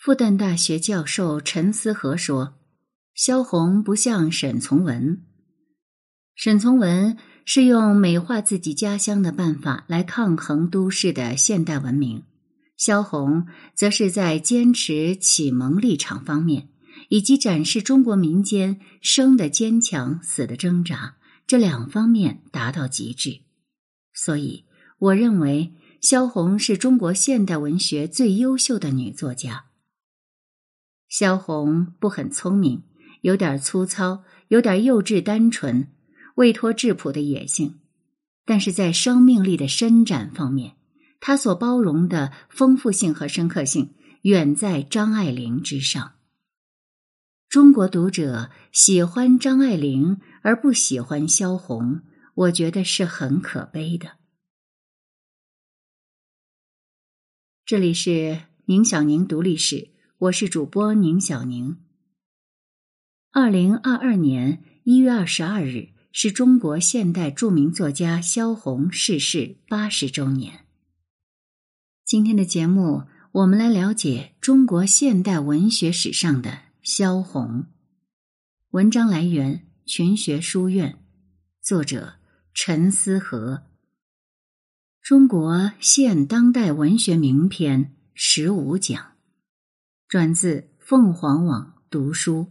复旦大学教授陈思和说：“萧红不像沈从文。沈从文是用美化自己家乡的办法来抗衡都市的现代文明，萧红则是在坚持启蒙立场方面，以及展示中国民间生的坚强、死的挣扎这两方面达到极致。所以，我认为萧红是中国现代文学最优秀的女作家。”萧红不很聪明，有点粗糙，有点幼稚单纯，未脱质朴的野性，但是在生命力的伸展方面，他所包容的丰富性和深刻性远在张爱玲之上。中国读者喜欢张爱玲而不喜欢萧红，我觉得是很可悲的。这里是宁小宁读历史。我是主播宁小宁。二零二二年一月二十二日是中国现代著名作家萧红逝世八十周年。今天的节目，我们来了解中国现代文学史上的萧红。文章来源群学书院，作者陈思和。中国现当代文学名篇十五讲。转自凤凰网读书。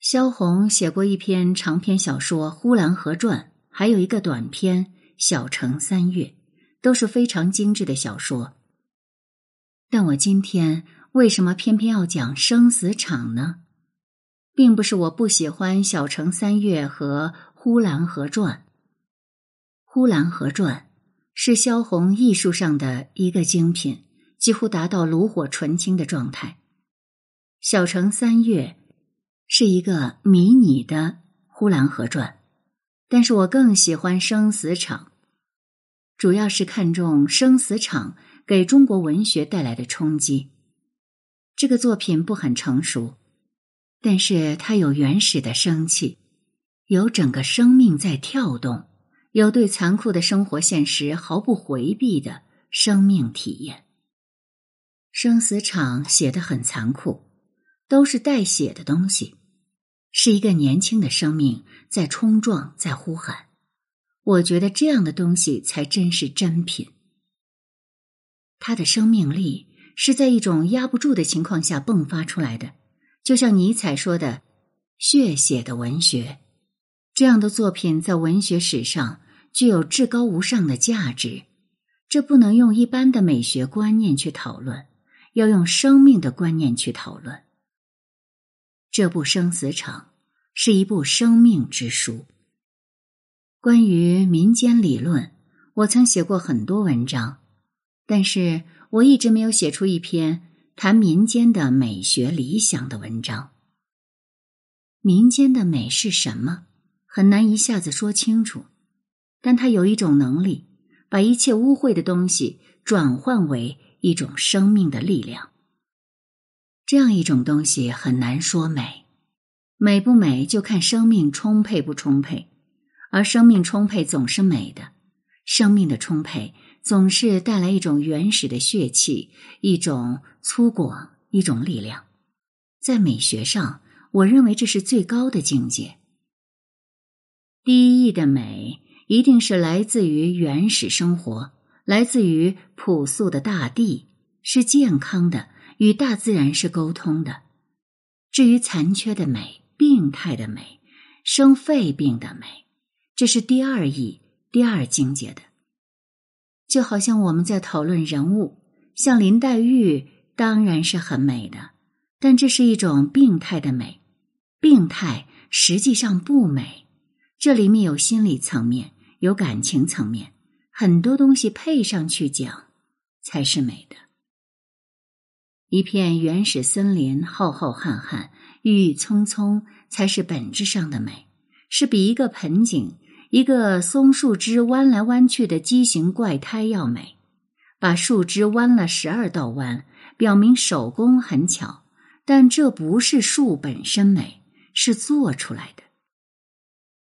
萧红写过一篇长篇小说《呼兰河传》，还有一个短篇《小城三月》，都是非常精致的小说。但我今天为什么偏偏要讲《生死场》呢？并不是我不喜欢《小城三月》和《呼兰河传》。《呼兰河传》是萧红艺术上的一个精品。几乎达到炉火纯青的状态。小城三月是一个迷你的《呼兰河传》，但是我更喜欢《生死场》，主要是看重《生死场》给中国文学带来的冲击。这个作品不很成熟，但是它有原始的生气，有整个生命在跳动，有对残酷的生活现实毫不回避的生命体验。生死场写的很残酷，都是带血的东西，是一个年轻的生命在冲撞，在呼喊。我觉得这样的东西才真是珍品。他的生命力是在一种压不住的情况下迸发出来的，就像尼采说的“血写的文学”，这样的作品在文学史上具有至高无上的价值。这不能用一般的美学观念去讨论。要用生命的观念去讨论。这部《生死场》是一部生命之书。关于民间理论，我曾写过很多文章，但是我一直没有写出一篇谈民间的美学理想的文章。民间的美是什么？很难一下子说清楚，但它有一种能力，把一切污秽的东西转换为。一种生命的力量，这样一种东西很难说美，美不美就看生命充沛不充沛，而生命充沛总是美的，生命的充沛总是带来一种原始的血气，一种粗犷，一种力量，在美学上，我认为这是最高的境界。第一义的美，一定是来自于原始生活。来自于朴素的大地，是健康的，与大自然是沟通的。至于残缺的美、病态的美、生肺病的美，这是第二义、第二境界的。就好像我们在讨论人物，像林黛玉，当然是很美的，但这是一种病态的美，病态实际上不美。这里面有心理层面，有感情层面。很多东西配上去讲，才是美的。一片原始森林，浩浩瀚瀚，郁郁葱葱，才是本质上的美，是比一个盆景、一个松树枝弯来弯去的畸形怪胎要美。把树枝弯了十二道弯，表明手工很巧，但这不是树本身美，是做出来的。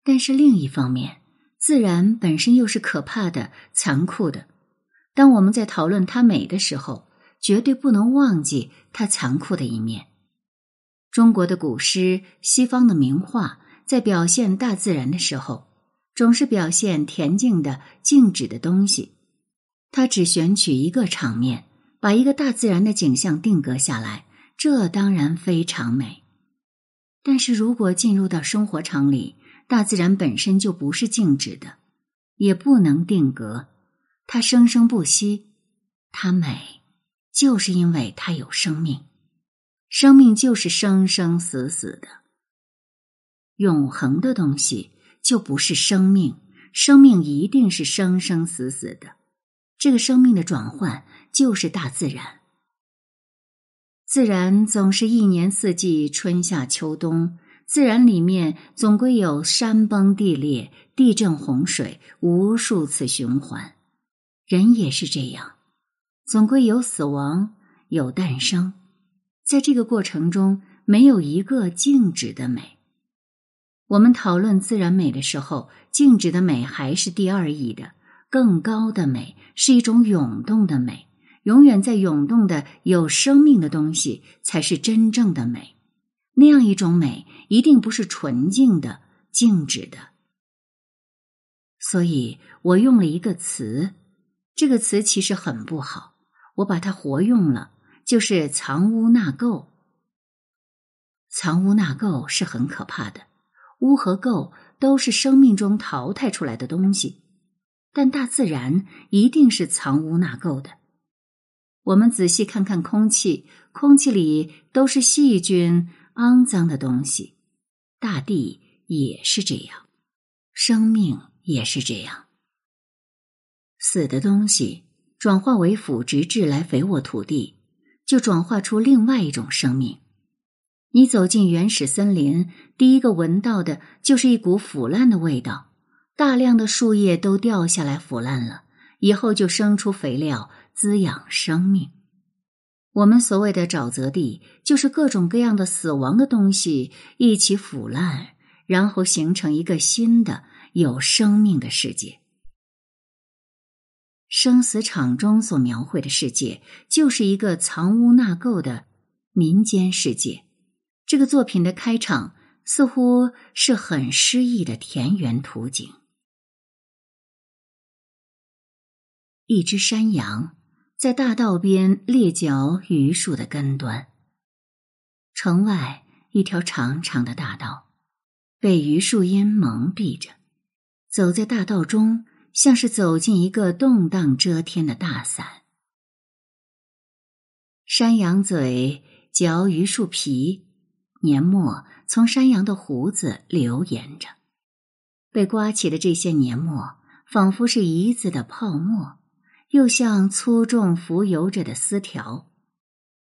但是另一方面。自然本身又是可怕的、残酷的。当我们在讨论它美的时候，绝对不能忘记它残酷的一面。中国的古诗、西方的名画，在表现大自然的时候，总是表现恬静的、静止的东西。他只选取一个场面，把一个大自然的景象定格下来，这当然非常美。但是如果进入到生活场里，大自然本身就不是静止的，也不能定格，它生生不息，它美，就是因为它有生命。生命就是生生死死的，永恒的东西就不是生命，生命一定是生生死死的。这个生命的转换就是大自然，自然总是一年四季，春夏秋冬。自然里面总归有山崩地裂、地震洪水，无数次循环。人也是这样，总归有死亡，有诞生。在这个过程中，没有一个静止的美。我们讨论自然美的时候，静止的美还是第二义的。更高的美是一种涌动的美，永远在涌动的有生命的东西才是真正的美。那样一种美，一定不是纯净的、静止的。所以我用了一个词，这个词其实很不好，我把它活用了，就是“藏污纳垢”。藏污纳垢是很可怕的，污和垢都是生命中淘汰出来的东西，但大自然一定是藏污纳垢的。我们仔细看看空气，空气里都是细菌。肮脏的东西，大地也是这样，生命也是这样。死的东西转化为腐殖质来肥沃土地，就转化出另外一种生命。你走进原始森林，第一个闻到的就是一股腐烂的味道，大量的树叶都掉下来腐烂了，以后就生出肥料滋养生命。我们所谓的沼泽地，就是各种各样的死亡的东西一起腐烂，然后形成一个新的有生命的世界。生死场中所描绘的世界，就是一个藏污纳垢的民间世界。这个作品的开场似乎是很诗意的田园图景，一只山羊。在大道边裂嚼榆树的根端。城外一条长长的大道，被榆树荫蒙蔽着。走在大道中，像是走进一个动荡遮天的大伞。山羊嘴嚼榆树皮，年末从山羊的胡子流沿着，被刮起的这些年末，仿佛是一字的泡沫。又像粗重浮游着的丝条，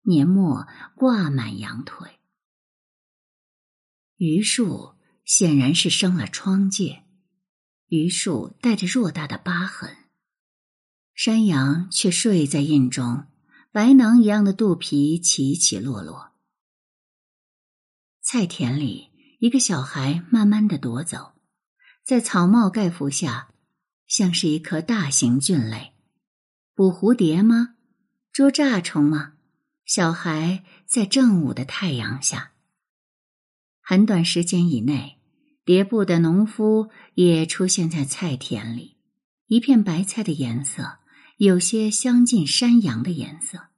年末挂满羊腿。榆树显然是生了疮疥，榆树带着偌大的疤痕，山羊却睡在印中，白囊一样的肚皮起起落落。菜田里，一个小孩慢慢的踱走，在草帽盖服下，像是一颗大型菌类。捕蝴蝶吗？捉蚱虫吗？小孩在正午的太阳下，很短时间以内，叠布的农夫也出现在菜田里。一片白菜的颜色有些相近山羊的颜色。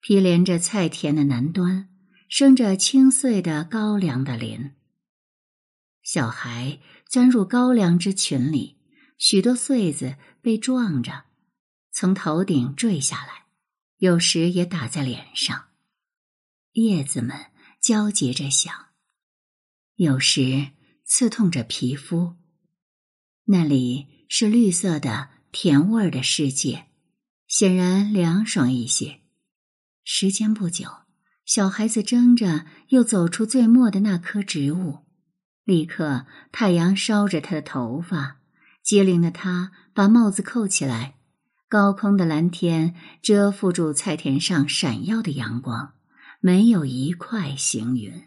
毗连着菜田的南端，生着青穗的高粱的林。小孩钻入高粱之群里，许多穗子被撞着。从头顶坠下来，有时也打在脸上，叶子们交结着响，有时刺痛着皮肤。那里是绿色的甜味儿的世界，显然凉爽一些。时间不久，小孩子争着又走出最末的那棵植物，立刻太阳烧着他的头发，机灵的他把帽子扣起来。高空的蓝天遮覆住菜田上闪耀的阳光，没有一块行云。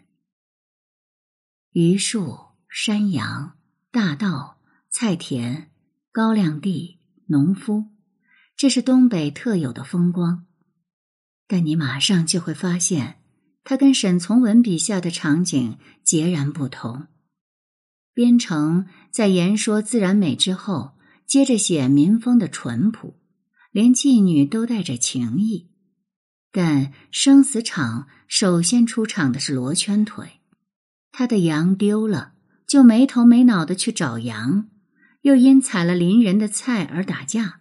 榆树、山羊、大道、菜田、高粱地、农夫，这是东北特有的风光，但你马上就会发现，它跟沈从文笔下的场景截然不同。边城在言说自然美之后，接着写民风的淳朴，连妓女都带着情意。但生死场首先出场的是罗圈腿，他的羊丢了，就没头没脑的去找羊，又因采了邻人的菜而打架。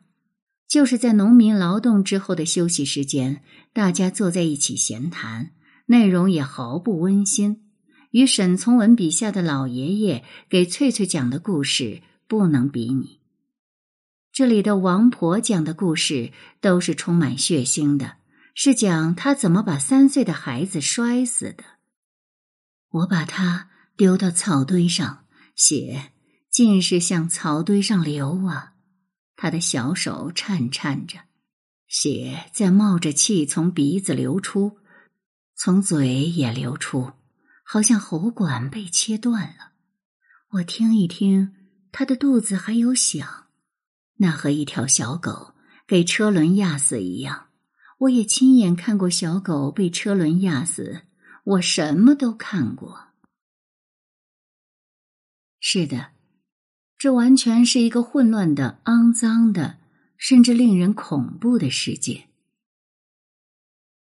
就是在农民劳动之后的休息时间，大家坐在一起闲谈，内容也毫不温馨，与沈从文笔下的老爷爷给翠翠讲的故事不能比拟。这里的王婆讲的故事都是充满血腥的，是讲她怎么把三岁的孩子摔死的。我把他丢到草堆上，血尽是向草堆上流啊。他的小手颤颤着，血在冒着气从鼻子流出，从嘴也流出，好像喉管被切断了。我听一听，他的肚子还有响，那和一条小狗给车轮压死一样。我也亲眼看过小狗被车轮压死，我什么都看过。是的。这完全是一个混乱的、肮脏的，甚至令人恐怖的世界。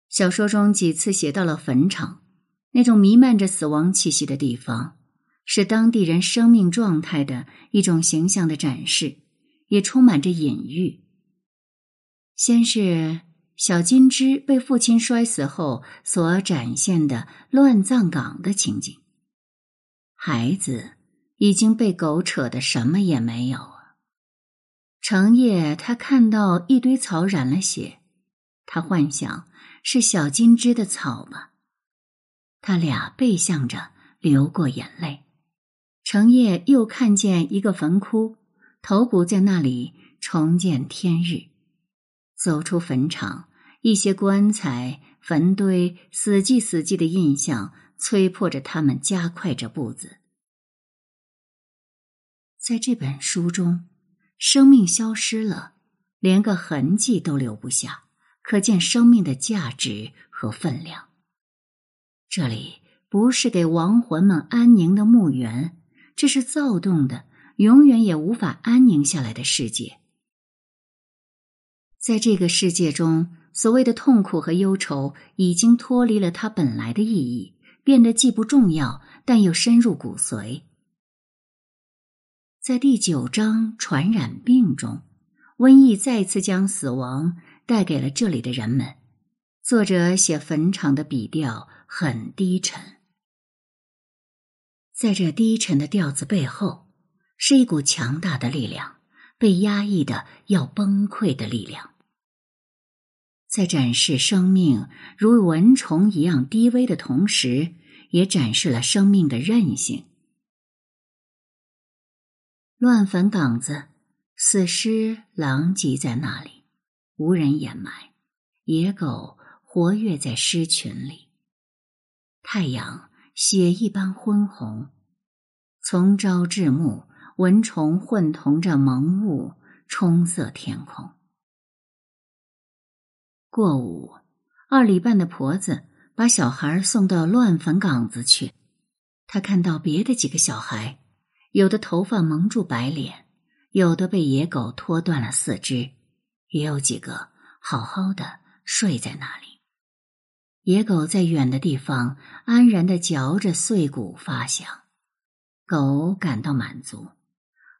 小说中几次写到了坟场，那种弥漫着死亡气息的地方，是当地人生命状态的一种形象的展示，也充满着隐喻。先是小金枝被父亲摔死后所展现的乱葬岗的情景，孩子。已经被狗扯的什么也没有了！成夜，他看到一堆草染了血，他幻想是小金枝的草吧。他俩背向着流过眼泪。成夜又看见一个坟窟，头骨在那里重见天日。走出坟场，一些棺材、坟堆、死寂死寂的印象，催迫着他们加快着步子。在这本书中，生命消失了，连个痕迹都留不下，可见生命的价值和分量。这里不是给亡魂们安宁的墓园，这是躁动的、永远也无法安宁下来的世界。在这个世界中，所谓的痛苦和忧愁已经脱离了它本来的意义，变得既不重要，但又深入骨髓。在第九章传染病中，瘟疫再次将死亡带给了这里的人们。作者写坟场的笔调很低沉，在这低沉的调子背后，是一股强大的力量，被压抑的要崩溃的力量。在展示生命如蚊虫一样低微的同时，也展示了生命的韧性。乱坟岗子，死尸狼藉在那里，无人掩埋。野狗活跃在尸群里。太阳血一般昏红，从朝至暮，蚊虫混同着蒙雾，冲色天空。过午，二里半的婆子把小孩送到乱坟岗子去，她看到别的几个小孩。有的头发蒙住白脸，有的被野狗拖断了四肢，也有几个好好的睡在那里。野狗在远的地方安然的嚼着碎骨发响，狗感到满足。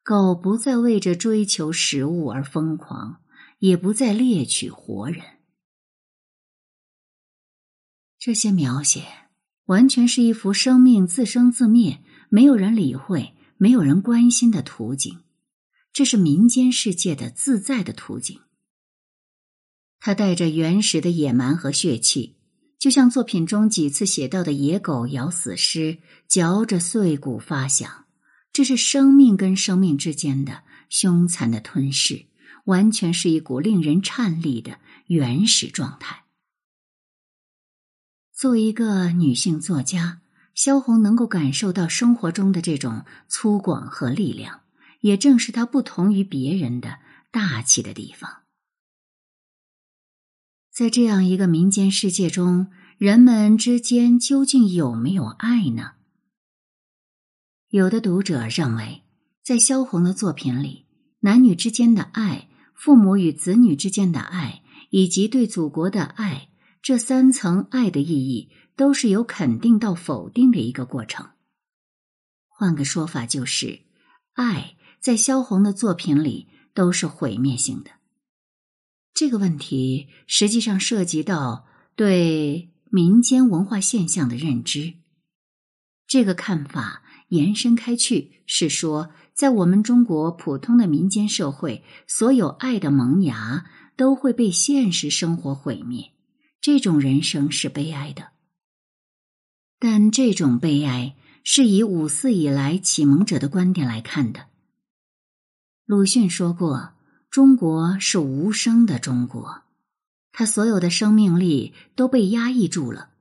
狗不再为着追求食物而疯狂，也不再猎取活人。这些描写完全是一幅生命自生自灭，没有人理会。没有人关心的图景，这是民间世界的自在的图景。它带着原始的野蛮和血气，就像作品中几次写到的野狗咬死尸，嚼着碎骨发响。这是生命跟生命之间的凶残的吞噬，完全是一股令人颤栗的原始状态。作为一个女性作家。萧红能够感受到生活中的这种粗犷和力量，也正是她不同于别人的大气的地方。在这样一个民间世界中，人们之间究竟有没有爱呢？有的读者认为，在萧红的作品里，男女之间的爱、父母与子女之间的爱，以及对祖国的爱，这三层爱的意义，都是由肯定到否定的一个过程。换个说法，就是爱在萧红的作品里都是毁灭性的。这个问题实际上涉及到对民间文化现象的认知。这个看法延伸开去，是说，在我们中国普通的民间社会，所有爱的萌芽都会被现实生活毁灭。这种人生是悲哀的，但这种悲哀是以五四以来启蒙者的观点来看的。鲁迅说过。中国是无声的中国，他所有的生命力都被压抑住了。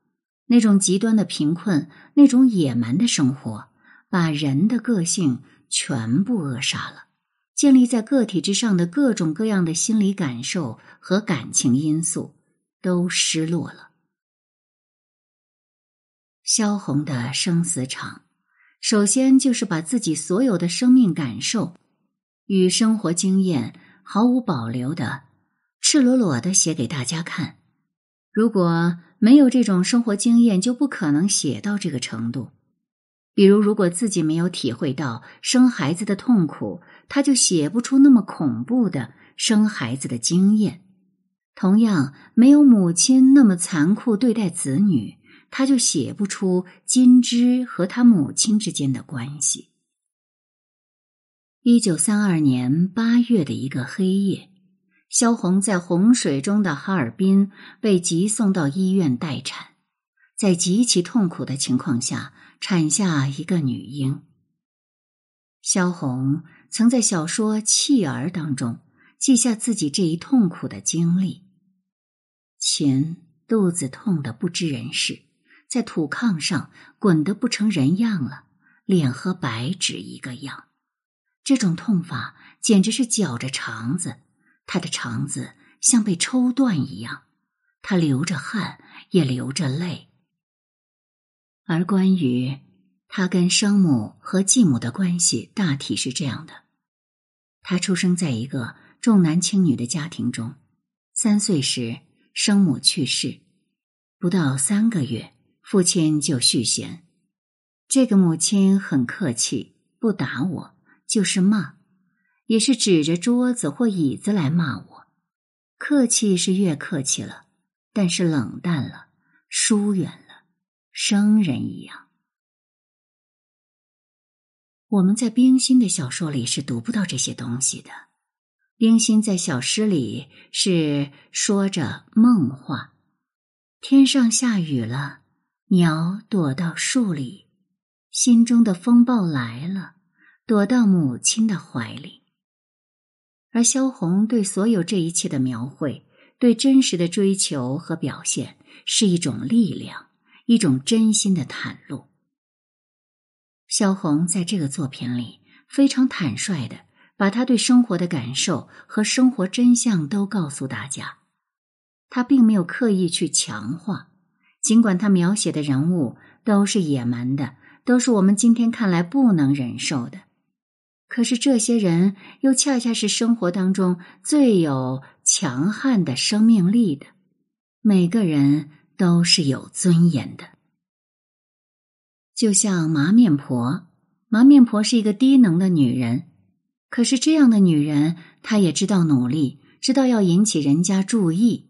那种极端的贫困，那种野蛮的生活，把人的个性全部扼杀了。建立在个体之上的各种各样的心理感受和感情因素都失落了。萧红的生死场，首先就是把自己所有的生命感受与生活经验。毫无保留的、赤裸裸的写给大家看。如果没有这种生活经验，就不可能写到这个程度。比如，如果自己没有体会到生孩子的痛苦，他就写不出那么恐怖的生孩子的经验。同样，没有母亲那么残酷对待子女，他就写不出金枝和他母亲之间的关系。一九三二年八月的一个黑夜，萧红在洪水中的哈尔滨被急送到医院待产，在极其痛苦的情况下产下一个女婴。萧红曾在小说《弃儿》当中记下自己这一痛苦的经历：秦肚子痛得不知人事，在土炕上滚得不成人样了，脸和白纸一个样。这种痛法简直是绞着肠子，他的肠子像被抽断一样，他流着汗，也流着泪。而关于他跟生母和继母的关系，大体是这样的：他出生在一个重男轻女的家庭中，三岁时生母去世，不到三个月，父亲就续弦。这个母亲很客气，不打我。就是骂，也是指着桌子或椅子来骂我。客气是越客气了，但是冷淡了，疏远了，生人一样。我们在冰心的小说里是读不到这些东西的。冰心在小诗里是说着梦话：天上下雨了，鸟躲到树里，心中的风暴来了。躲到母亲的怀里，而萧红对所有这一切的描绘，对真实的追求和表现，是一种力量，一种真心的袒露。萧红在这个作品里非常坦率的把他对生活的感受和生活真相都告诉大家，他并没有刻意去强化，尽管他描写的人物都是野蛮的，都是我们今天看来不能忍受的。可是这些人又恰恰是生活当中最有强悍的生命力的，每个人都是有尊严的。就像麻面婆，麻面婆是一个低能的女人，可是这样的女人，她也知道努力，知道要引起人家注意。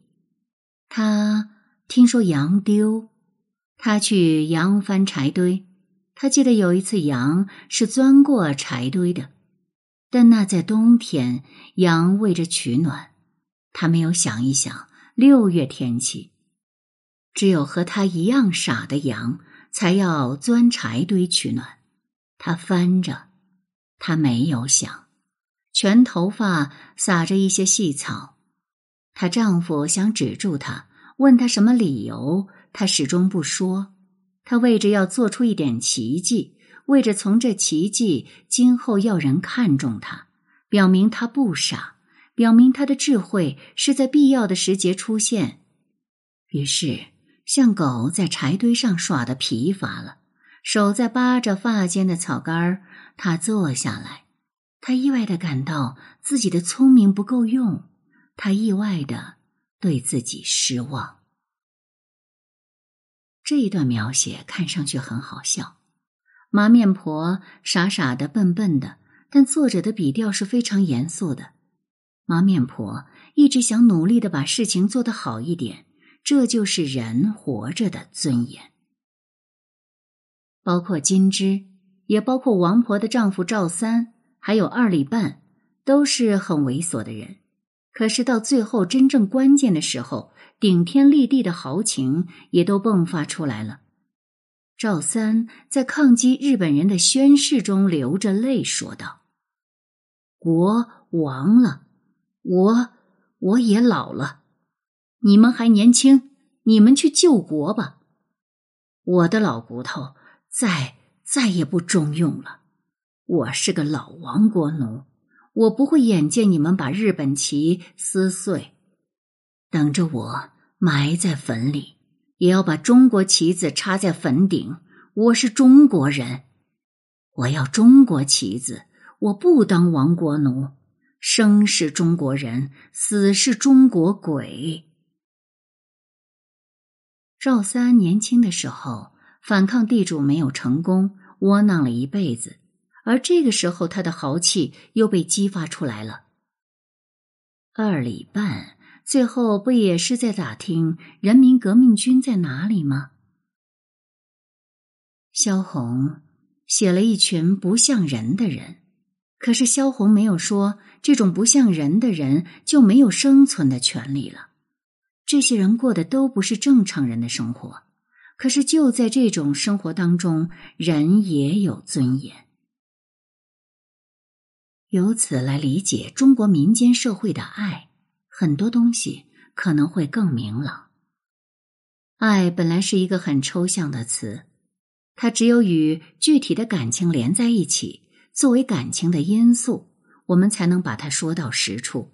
她听说羊丢，她去羊翻柴堆。她记得有一次羊是钻过柴堆的。但那在冬天，羊为着取暖，他没有想一想六月天气，只有和他一样傻的羊才要钻柴堆取暖。他翻着，他没有想，全头发撒着一些细草。她丈夫想止住她，问她什么理由，她始终不说。他为着要做出一点奇迹。为着从这奇迹今后要人看重他，表明他不傻，表明他的智慧是在必要的时节出现，于是，像狗在柴堆上耍的疲乏了，手在扒着发间的草杆儿，他坐下来。他意外的感到自己的聪明不够用，他意外的对自己失望。这一段描写看上去很好笑，麻面婆傻傻的、笨笨的，但作者的笔调是非常严肃的。麻面婆一直想努力的把事情做得好一点，这就是人活着的尊严。包括金枝，也包括王婆的丈夫赵三，还有二里半，都是很猥琐的人。可是到最后真正关键的时候，顶天立地的豪情也都迸发出来了。赵三在抗击日本人的宣誓中流着泪说道：“国亡了。”我我也老了，你们还年轻，你们去救国吧。我的老骨头再再也不中用了。我是个老亡国奴，我不会眼见你们把日本旗撕碎。等着我埋在坟里，也要把中国旗子插在坟顶。我是中国人，我要中国旗子，我不当亡国奴。生是中国人，死是中国鬼。赵三年轻的时候反抗地主没有成功，窝囊了一辈子，而这个时候他的豪气又被激发出来了。二里半最后不也是在打听人民革命军在哪里吗？萧红写了一群不像人的人。可是萧红没有说，这种不像人的人就没有生存的权利了。这些人过的都不是正常人的生活，可是就在这种生活当中，人也有尊严。由此来理解中国民间社会的爱，很多东西可能会更明朗。爱本来是一个很抽象的词，它只有与具体的感情连在一起。作为感情的因素，我们才能把它说到实处。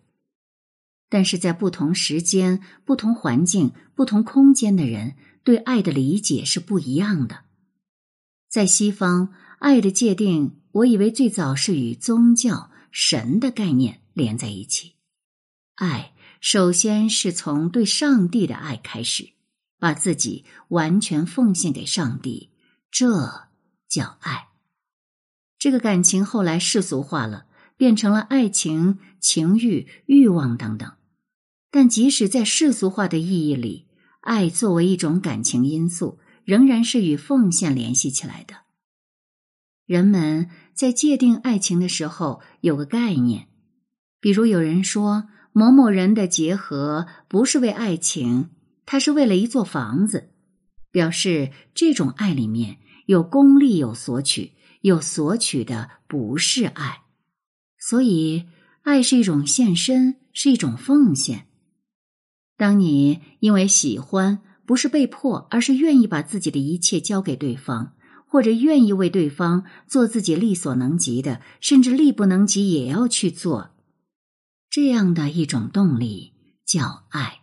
但是在不同时间、不同环境、不同空间的人对爱的理解是不一样的。在西方，爱的界定，我以为最早是与宗教、神的概念连在一起。爱首先是从对上帝的爱开始，把自己完全奉献给上帝，这叫爱。这个感情后来世俗化了，变成了爱情、情欲、欲望等等。但即使在世俗化的意义里，爱作为一种感情因素，仍然是与奉献联系起来的。人们在界定爱情的时候有个概念，比如有人说某某人的结合不是为爱情，他是为了一座房子，表示这种爱里面有功利、有索取。有索取的不是爱，所以爱是一种献身，是一种奉献。当你因为喜欢，不是被迫，而是愿意把自己的一切交给对方，或者愿意为对方做自己力所能及的，甚至力不能及也要去做，这样的一种动力叫爱。